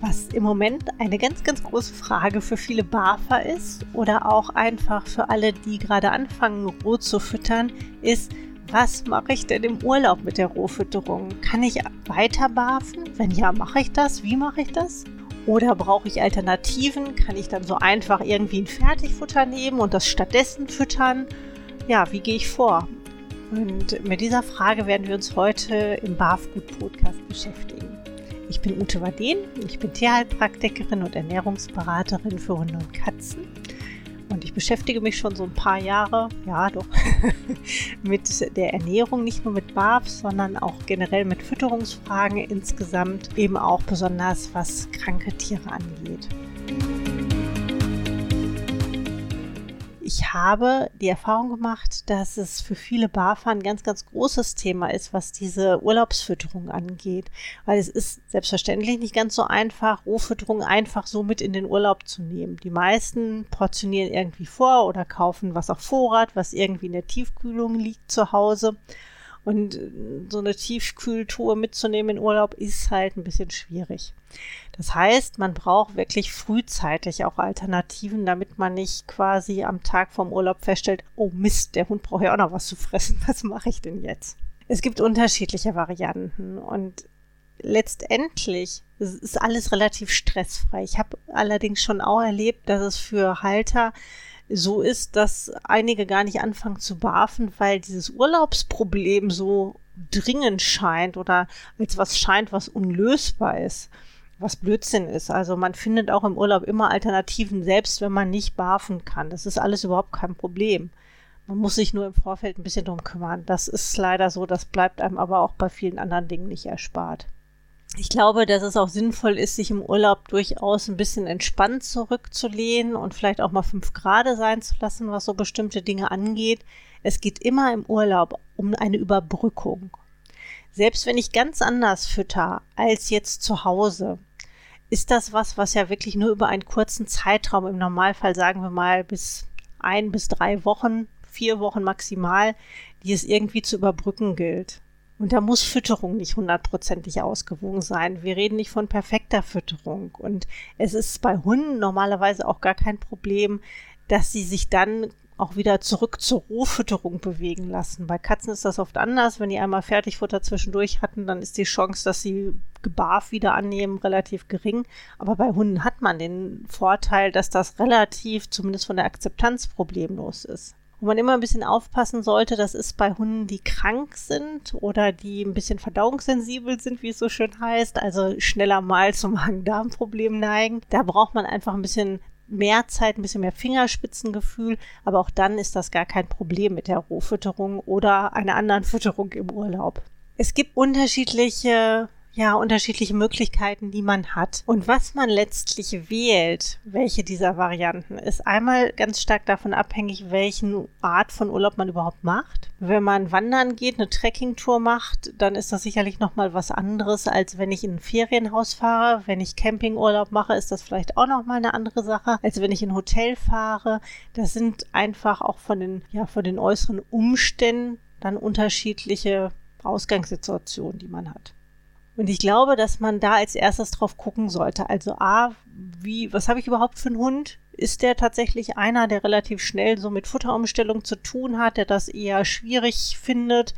Was im Moment eine ganz, ganz große Frage für viele BAFer ist oder auch einfach für alle, die gerade anfangen, roh zu füttern, ist, was mache ich denn im Urlaub mit der Rohfütterung? Kann ich weiter barfen? Wenn ja, mache ich das? Wie mache ich das? Oder brauche ich Alternativen? Kann ich dann so einfach irgendwie ein Fertigfutter nehmen und das stattdessen füttern? Ja, wie gehe ich vor? Und mit dieser Frage werden wir uns heute im Barfgut-Podcast beschäftigen. Ich bin Ute Waden, ich bin Tierheilpraktikerin und Ernährungsberaterin für Hunde und Katzen ich beschäftige mich schon so ein paar Jahre, ja doch, mit der Ernährung, nicht nur mit BAFs, sondern auch generell mit Fütterungsfragen insgesamt, eben auch besonders was kranke Tiere angeht. Ich habe die Erfahrung gemacht, dass es für viele Barfer ein ganz, ganz großes Thema ist, was diese Urlaubsfütterung angeht. Weil es ist selbstverständlich nicht ganz so einfach, Rohfütterung einfach so mit in den Urlaub zu nehmen. Die meisten portionieren irgendwie vor oder kaufen was auf Vorrat, was irgendwie in der Tiefkühlung liegt zu Hause. Und äh, so eine Tiefkühltour mitzunehmen in Urlaub ist halt ein bisschen schwierig. Das heißt, man braucht wirklich frühzeitig auch Alternativen, damit man nicht quasi am Tag vom Urlaub feststellt, oh Mist, der Hund braucht ja auch noch was zu fressen. Was mache ich denn jetzt? Es gibt unterschiedliche Varianten und letztendlich ist alles relativ stressfrei. Ich habe allerdings schon auch erlebt, dass es für Halter so ist, dass einige gar nicht anfangen zu barfen, weil dieses Urlaubsproblem so dringend scheint oder als was scheint, was unlösbar ist, was Blödsinn ist. Also man findet auch im Urlaub immer Alternativen, selbst wenn man nicht barfen kann. Das ist alles überhaupt kein Problem. Man muss sich nur im Vorfeld ein bisschen drum kümmern. Das ist leider so, das bleibt einem aber auch bei vielen anderen Dingen nicht erspart. Ich glaube, dass es auch sinnvoll ist, sich im Urlaub durchaus ein bisschen entspannt zurückzulehnen und vielleicht auch mal fünf Grad sein zu lassen, was so bestimmte Dinge angeht. Es geht immer im Urlaub um eine Überbrückung. Selbst wenn ich ganz anders fütter als jetzt zu Hause, ist das was, was ja wirklich nur über einen kurzen Zeitraum, im Normalfall sagen wir mal bis ein bis drei Wochen, vier Wochen maximal, die es irgendwie zu überbrücken gilt. Und da muss Fütterung nicht hundertprozentig ausgewogen sein. Wir reden nicht von perfekter Fütterung. Und es ist bei Hunden normalerweise auch gar kein Problem, dass sie sich dann auch wieder zurück zur Rohfütterung bewegen lassen. Bei Katzen ist das oft anders. Wenn die einmal Fertigfutter zwischendurch hatten, dann ist die Chance, dass sie Gebarf wieder annehmen, relativ gering. Aber bei Hunden hat man den Vorteil, dass das relativ, zumindest von der Akzeptanz, problemlos ist. Wo man immer ein bisschen aufpassen sollte, das ist bei Hunden, die krank sind oder die ein bisschen verdauungssensibel sind, wie es so schön heißt, also schneller mal zum Magen-Darm-Problem neigen. Da braucht man einfach ein bisschen mehr Zeit, ein bisschen mehr Fingerspitzengefühl, aber auch dann ist das gar kein Problem mit der Rohfütterung oder einer anderen Fütterung im Urlaub. Es gibt unterschiedliche ja, unterschiedliche Möglichkeiten, die man hat. Und was man letztlich wählt, welche dieser Varianten, ist einmal ganz stark davon abhängig, welchen Art von Urlaub man überhaupt macht. Wenn man wandern geht, eine Trekkingtour macht, dann ist das sicherlich nochmal was anderes, als wenn ich in ein Ferienhaus fahre. Wenn ich Campingurlaub mache, ist das vielleicht auch nochmal eine andere Sache, als wenn ich in ein Hotel fahre. Das sind einfach auch von den, ja, von den äußeren Umständen dann unterschiedliche Ausgangssituationen, die man hat. Und ich glaube, dass man da als erstes drauf gucken sollte. Also A, wie, was habe ich überhaupt für einen Hund? Ist der tatsächlich einer, der relativ schnell so mit Futterumstellung zu tun hat, der das eher schwierig findet?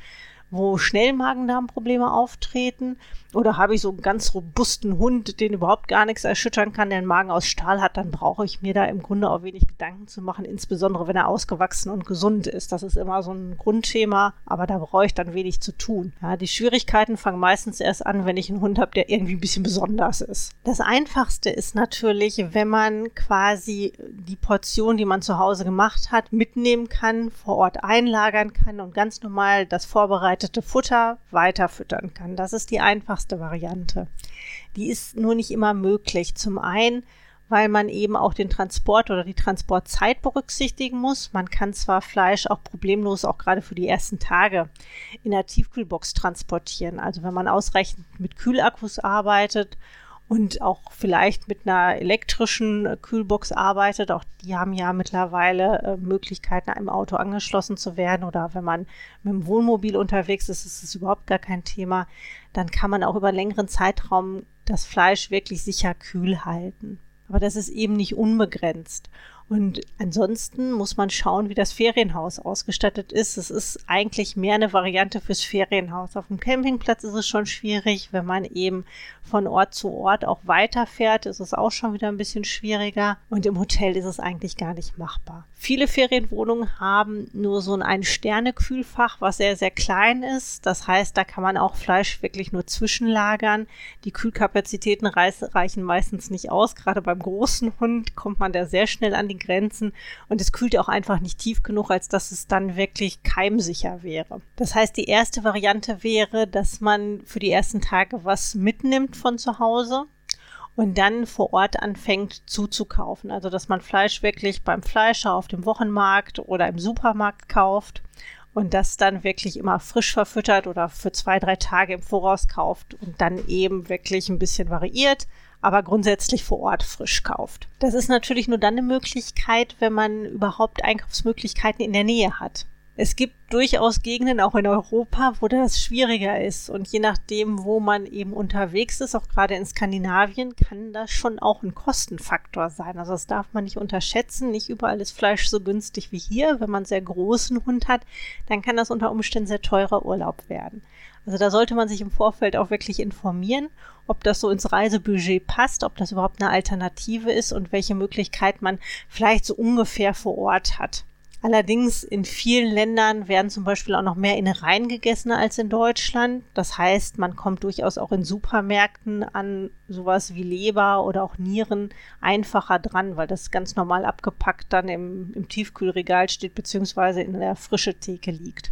Wo schnell Magen-Darm-Probleme auftreten? Oder habe ich so einen ganz robusten Hund, den überhaupt gar nichts erschüttern kann, der einen Magen aus Stahl hat, dann brauche ich mir da im Grunde auch wenig Gedanken zu machen, insbesondere wenn er ausgewachsen und gesund ist. Das ist immer so ein Grundthema, aber da brauche ich dann wenig zu tun. Ja, die Schwierigkeiten fangen meistens erst an, wenn ich einen Hund habe, der irgendwie ein bisschen besonders ist. Das einfachste ist natürlich, wenn man quasi die Portion, die man zu Hause gemacht hat, mitnehmen kann, vor Ort einlagern kann und ganz normal das vorbereitet verarbeitete Futter weiterfüttern kann. Das ist die einfachste Variante. Die ist nur nicht immer möglich. Zum einen, weil man eben auch den Transport oder die Transportzeit berücksichtigen muss. Man kann zwar Fleisch auch problemlos, auch gerade für die ersten Tage, in der Tiefkühlbox transportieren. Also wenn man ausreichend mit Kühlakkus arbeitet und auch vielleicht mit einer elektrischen Kühlbox arbeitet. Auch die haben ja mittlerweile äh, Möglichkeiten, einem Auto angeschlossen zu werden oder wenn man mit dem Wohnmobil unterwegs ist, ist es überhaupt gar kein Thema. Dann kann man auch über einen längeren Zeitraum das Fleisch wirklich sicher kühl halten. Aber das ist eben nicht unbegrenzt. Und ansonsten muss man schauen, wie das Ferienhaus ausgestattet ist. Es ist eigentlich mehr eine Variante fürs Ferienhaus. Auf dem Campingplatz ist es schon schwierig, wenn man eben von Ort zu Ort auch weiterfährt, ist es auch schon wieder ein bisschen schwieriger. Und im Hotel ist es eigentlich gar nicht machbar. Viele Ferienwohnungen haben nur so ein Ein-Sterne-Kühlfach, was sehr, sehr klein ist. Das heißt, da kann man auch Fleisch wirklich nur zwischenlagern. Die Kühlkapazitäten reichen meistens nicht aus. Gerade beim großen Hund kommt man da sehr schnell an die Grenzen und es kühlt auch einfach nicht tief genug, als dass es dann wirklich keimsicher wäre. Das heißt, die erste Variante wäre, dass man für die ersten Tage was mitnimmt von zu Hause und dann vor Ort anfängt zuzukaufen. Also dass man Fleisch wirklich beim Fleischer auf dem Wochenmarkt oder im Supermarkt kauft und das dann wirklich immer frisch verfüttert oder für zwei, drei Tage im Voraus kauft und dann eben wirklich ein bisschen variiert, aber grundsätzlich vor Ort frisch kauft. Das ist natürlich nur dann eine Möglichkeit, wenn man überhaupt Einkaufsmöglichkeiten in der Nähe hat. Es gibt durchaus Gegenden auch in Europa, wo das schwieriger ist. Und je nachdem, wo man eben unterwegs ist, auch gerade in Skandinavien, kann das schon auch ein Kostenfaktor sein. Also das darf man nicht unterschätzen. Nicht überall ist Fleisch so günstig wie hier. Wenn man einen sehr großen Hund hat, dann kann das unter Umständen sehr teurer Urlaub werden. Also da sollte man sich im Vorfeld auch wirklich informieren, ob das so ins Reisebudget passt, ob das überhaupt eine Alternative ist und welche Möglichkeit man vielleicht so ungefähr vor Ort hat. Allerdings in vielen Ländern werden zum Beispiel auch noch mehr Innereien gegessen als in Deutschland. Das heißt, man kommt durchaus auch in Supermärkten an sowas wie Leber oder auch Nieren einfacher dran, weil das ganz normal abgepackt dann im, im Tiefkühlregal steht, beziehungsweise in der frische Theke liegt.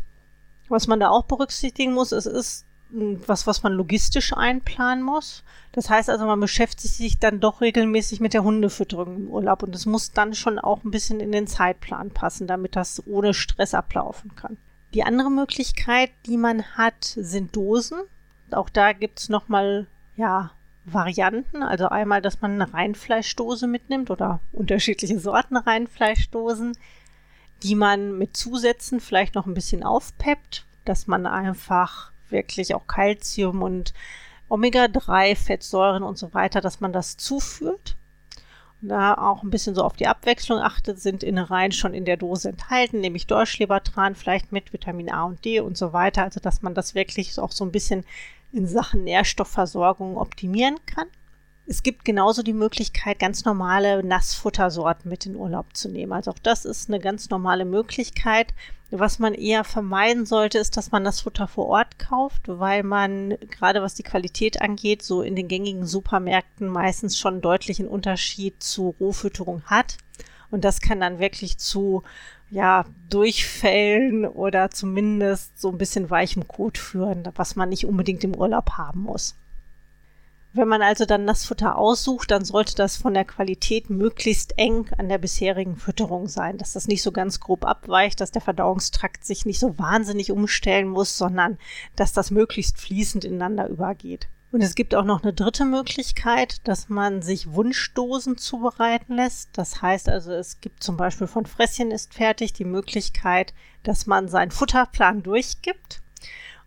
Was man da auch berücksichtigen muss, es ist was, was man logistisch einplanen muss. Das heißt also, man beschäftigt sich dann doch regelmäßig mit der Hundefütterung im Urlaub und es muss dann schon auch ein bisschen in den Zeitplan passen, damit das ohne Stress ablaufen kann. Die andere Möglichkeit, die man hat, sind Dosen. Auch da gibt es nochmal, ja, Varianten. Also einmal, dass man eine Reinfleischdose mitnimmt oder unterschiedliche Sorten Reinfleischdosen, die man mit Zusätzen vielleicht noch ein bisschen aufpeppt, dass man einfach wirklich auch Kalzium und Omega-3-Fettsäuren und so weiter, dass man das zuführt. Und da auch ein bisschen so auf die Abwechslung achtet, sind Innereien schon in der Dose enthalten, nämlich Dorschlebertran, vielleicht mit Vitamin A und D und so weiter. Also, dass man das wirklich auch so ein bisschen in Sachen Nährstoffversorgung optimieren kann. Es gibt genauso die Möglichkeit, ganz normale Nassfuttersorten mit in Urlaub zu nehmen. Also auch das ist eine ganz normale Möglichkeit. Was man eher vermeiden sollte, ist, dass man das Futter vor Ort kauft, weil man gerade was die Qualität angeht, so in den gängigen Supermärkten meistens schon einen deutlichen Unterschied zu Rohfütterung hat. Und das kann dann wirklich zu ja, Durchfällen oder zumindest so ein bisschen weichem Kot führen, was man nicht unbedingt im Urlaub haben muss. Wenn man also dann das Futter aussucht, dann sollte das von der Qualität möglichst eng an der bisherigen Fütterung sein, dass das nicht so ganz grob abweicht, dass der Verdauungstrakt sich nicht so wahnsinnig umstellen muss, sondern dass das möglichst fließend ineinander übergeht. Und es gibt auch noch eine dritte Möglichkeit, dass man sich Wunschdosen zubereiten lässt. Das heißt also, es gibt zum Beispiel von Fresschen ist fertig die Möglichkeit, dass man seinen Futterplan durchgibt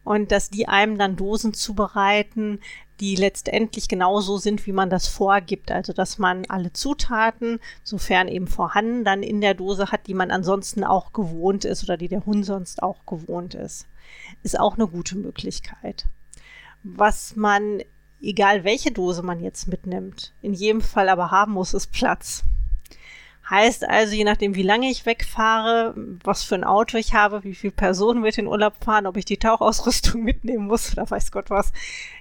und dass die einem dann Dosen zubereiten, die letztendlich genauso sind, wie man das vorgibt. Also, dass man alle Zutaten, sofern eben vorhanden, dann in der Dose hat, die man ansonsten auch gewohnt ist oder die der Hund sonst auch gewohnt ist. Ist auch eine gute Möglichkeit. Was man, egal welche Dose man jetzt mitnimmt, in jedem Fall aber haben muss, ist Platz. Heißt also, je nachdem, wie lange ich wegfahre, was für ein Auto ich habe, wie viele Personen mit in Urlaub fahren, ob ich die Tauchausrüstung mitnehmen muss oder weiß Gott was.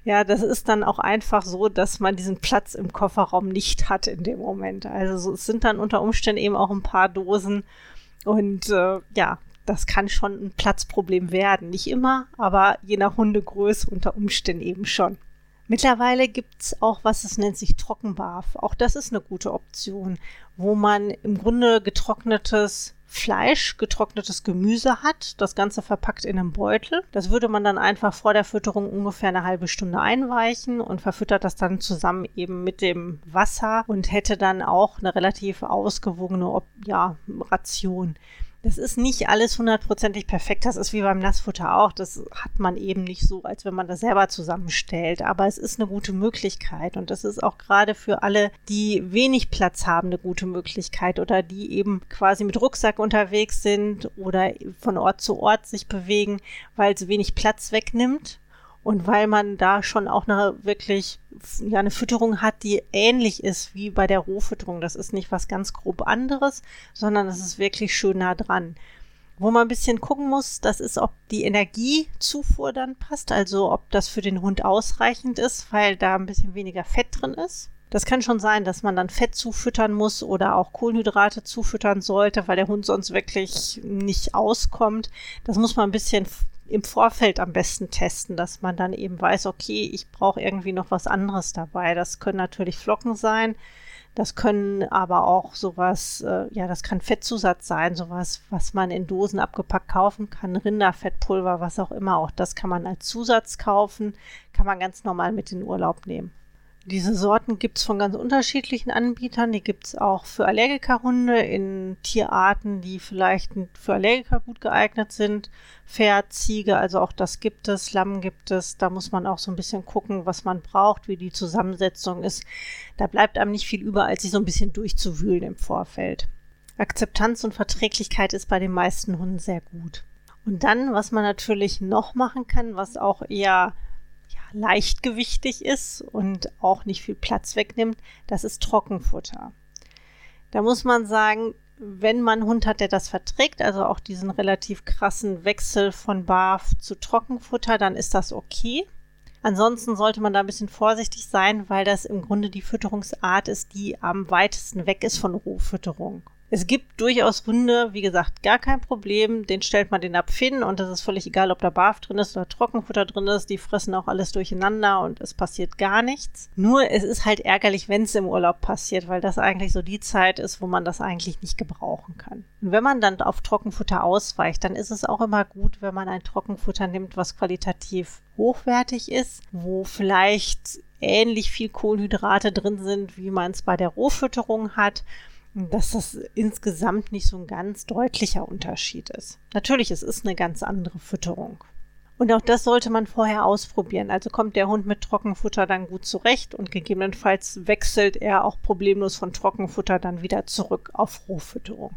Ja, das ist dann auch einfach so, dass man diesen Platz im Kofferraum nicht hat in dem Moment. Also es sind dann unter Umständen eben auch ein paar Dosen und äh, ja, das kann schon ein Platzproblem werden. Nicht immer, aber je nach Hundegröße unter Umständen eben schon. Mittlerweile gibt es auch was, das nennt sich Trockenbarf. Auch das ist eine gute Option, wo man im Grunde getrocknetes Fleisch, getrocknetes Gemüse hat, das Ganze verpackt in einem Beutel. Das würde man dann einfach vor der Fütterung ungefähr eine halbe Stunde einweichen und verfüttert das dann zusammen eben mit dem Wasser und hätte dann auch eine relativ ausgewogene ja, Ration. Das ist nicht alles hundertprozentig perfekt. Das ist wie beim Nassfutter auch. Das hat man eben nicht so, als wenn man das selber zusammenstellt. Aber es ist eine gute Möglichkeit. Und das ist auch gerade für alle, die wenig Platz haben, eine gute Möglichkeit oder die eben quasi mit Rucksack unterwegs sind oder von Ort zu Ort sich bewegen, weil es wenig Platz wegnimmt und weil man da schon auch eine wirklich ja, eine Fütterung hat, die ähnlich ist wie bei der Rohfütterung. Das ist nicht was ganz grob anderes, sondern es ist wirklich schön nah dran. Wo man ein bisschen gucken muss, das ist, ob die Energiezufuhr dann passt, also ob das für den Hund ausreichend ist, weil da ein bisschen weniger Fett drin ist. Das kann schon sein, dass man dann Fett zufüttern muss oder auch Kohlenhydrate zufüttern sollte, weil der Hund sonst wirklich nicht auskommt. Das muss man ein bisschen im Vorfeld am besten testen, dass man dann eben weiß, okay, ich brauche irgendwie noch was anderes dabei. Das können natürlich Flocken sein. Das können aber auch sowas, äh, ja, das kann Fettzusatz sein, sowas, was man in Dosen abgepackt kaufen kann, Rinderfettpulver, was auch immer. Auch das kann man als Zusatz kaufen, kann man ganz normal mit in den Urlaub nehmen. Diese Sorten gibt es von ganz unterschiedlichen Anbietern. Die gibt es auch für Allergikerhunde in Tierarten, die vielleicht für Allergiker gut geeignet sind. Pferd, Ziege, also auch das gibt es. Lamm gibt es. Da muss man auch so ein bisschen gucken, was man braucht, wie die Zusammensetzung ist. Da bleibt einem nicht viel über, als sich so ein bisschen durchzuwühlen im Vorfeld. Akzeptanz und Verträglichkeit ist bei den meisten Hunden sehr gut. Und dann, was man natürlich noch machen kann, was auch eher leichtgewichtig ist und auch nicht viel Platz wegnimmt, das ist Trockenfutter. Da muss man sagen, wenn man einen Hund hat, der das verträgt, also auch diesen relativ krassen Wechsel von Barf zu Trockenfutter, dann ist das okay. Ansonsten sollte man da ein bisschen vorsichtig sein, weil das im Grunde die Fütterungsart ist, die am weitesten weg ist von Rohfütterung. Es gibt durchaus Hunde, wie gesagt, gar kein Problem. Den stellt man den Napf hin und das ist völlig egal, ob da Barf drin ist oder Trockenfutter drin ist. Die fressen auch alles durcheinander und es passiert gar nichts. Nur es ist halt ärgerlich, wenn es im Urlaub passiert, weil das eigentlich so die Zeit ist, wo man das eigentlich nicht gebrauchen kann. Und wenn man dann auf Trockenfutter ausweicht, dann ist es auch immer gut, wenn man ein Trockenfutter nimmt, was qualitativ hochwertig ist, wo vielleicht ähnlich viel Kohlenhydrate drin sind, wie man es bei der Rohfütterung hat dass das insgesamt nicht so ein ganz deutlicher Unterschied ist. Natürlich, es ist eine ganz andere Fütterung. Und auch das sollte man vorher ausprobieren. Also kommt der Hund mit Trockenfutter dann gut zurecht und gegebenenfalls wechselt er auch problemlos von Trockenfutter dann wieder zurück auf Rohfütterung.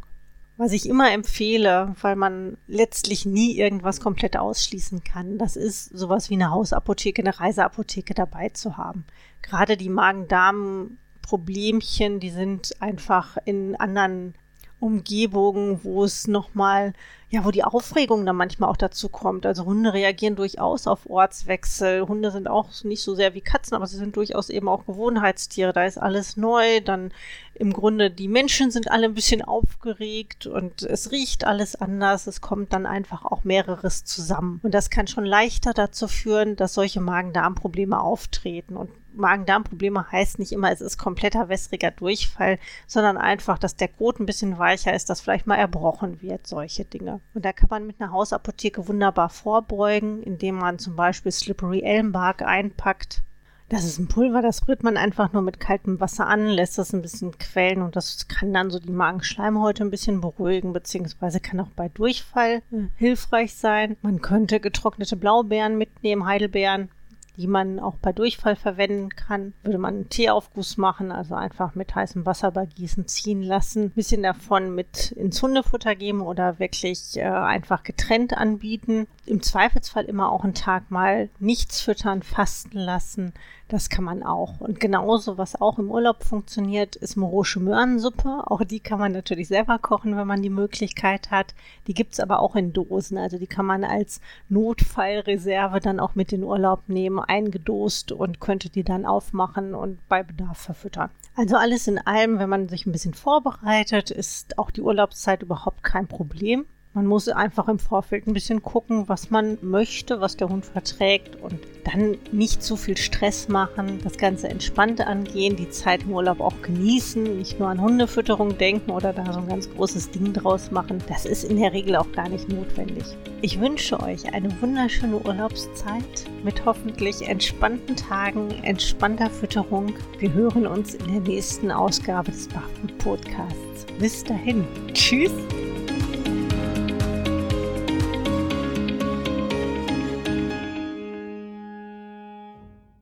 Was ich immer empfehle, weil man letztlich nie irgendwas komplett ausschließen kann, das ist sowas wie eine Hausapotheke, eine Reiseapotheke dabei zu haben. Gerade die Magen-Darm Problemchen, die sind einfach in anderen Umgebungen, wo es nochmal, ja, wo die Aufregung dann manchmal auch dazu kommt. Also Hunde reagieren durchaus auf Ortswechsel. Hunde sind auch nicht so sehr wie Katzen, aber sie sind durchaus eben auch Gewohnheitstiere. Da ist alles neu. Dann im Grunde die Menschen sind alle ein bisschen aufgeregt und es riecht alles anders. Es kommt dann einfach auch mehreres zusammen. Und das kann schon leichter dazu führen, dass solche Magen-Darm-Probleme auftreten. Und Magen-Darm-Probleme heißt nicht immer, es ist kompletter wässriger Durchfall, sondern einfach, dass der Kot ein bisschen weicher ist, dass vielleicht mal erbrochen wird, solche Dinge. Und da kann man mit einer Hausapotheke wunderbar vorbeugen, indem man zum Beispiel Slippery Elmbark einpackt. Das ist ein Pulver, das rührt man einfach nur mit kaltem Wasser an, lässt das ein bisschen quellen und das kann dann so die Magenschleimhäute ein bisschen beruhigen, beziehungsweise kann auch bei Durchfall äh, hilfreich sein. Man könnte getrocknete Blaubeeren mitnehmen, Heidelbeeren die man auch bei Durchfall verwenden kann. Würde man einen Teeaufguss machen, also einfach mit heißem Wasser bei Gießen ziehen lassen, ein bisschen davon mit ins Hundefutter geben oder wirklich äh, einfach getrennt anbieten. Im Zweifelsfall immer auch einen Tag mal nichts füttern, fasten lassen. Das kann man auch. Und genauso, was auch im Urlaub funktioniert, ist morosche Möhrensuppe. Auch die kann man natürlich selber kochen, wenn man die Möglichkeit hat. Die gibt es aber auch in Dosen. Also die kann man als Notfallreserve dann auch mit in Urlaub nehmen, eingedost und könnte die dann aufmachen und bei Bedarf verfüttern. Also alles in allem, wenn man sich ein bisschen vorbereitet, ist auch die Urlaubszeit überhaupt kein Problem. Man muss einfach im Vorfeld ein bisschen gucken, was man möchte, was der Hund verträgt und dann nicht zu viel Stress machen, das Ganze entspannt angehen, die Zeit im Urlaub auch genießen, nicht nur an Hundefütterung denken oder da so ein ganz großes Ding draus machen. Das ist in der Regel auch gar nicht notwendig. Ich wünsche euch eine wunderschöne Urlaubszeit mit hoffentlich entspannten Tagen, entspannter Fütterung. Wir hören uns in der nächsten Ausgabe des Barfood Podcasts. Bis dahin. Tschüss.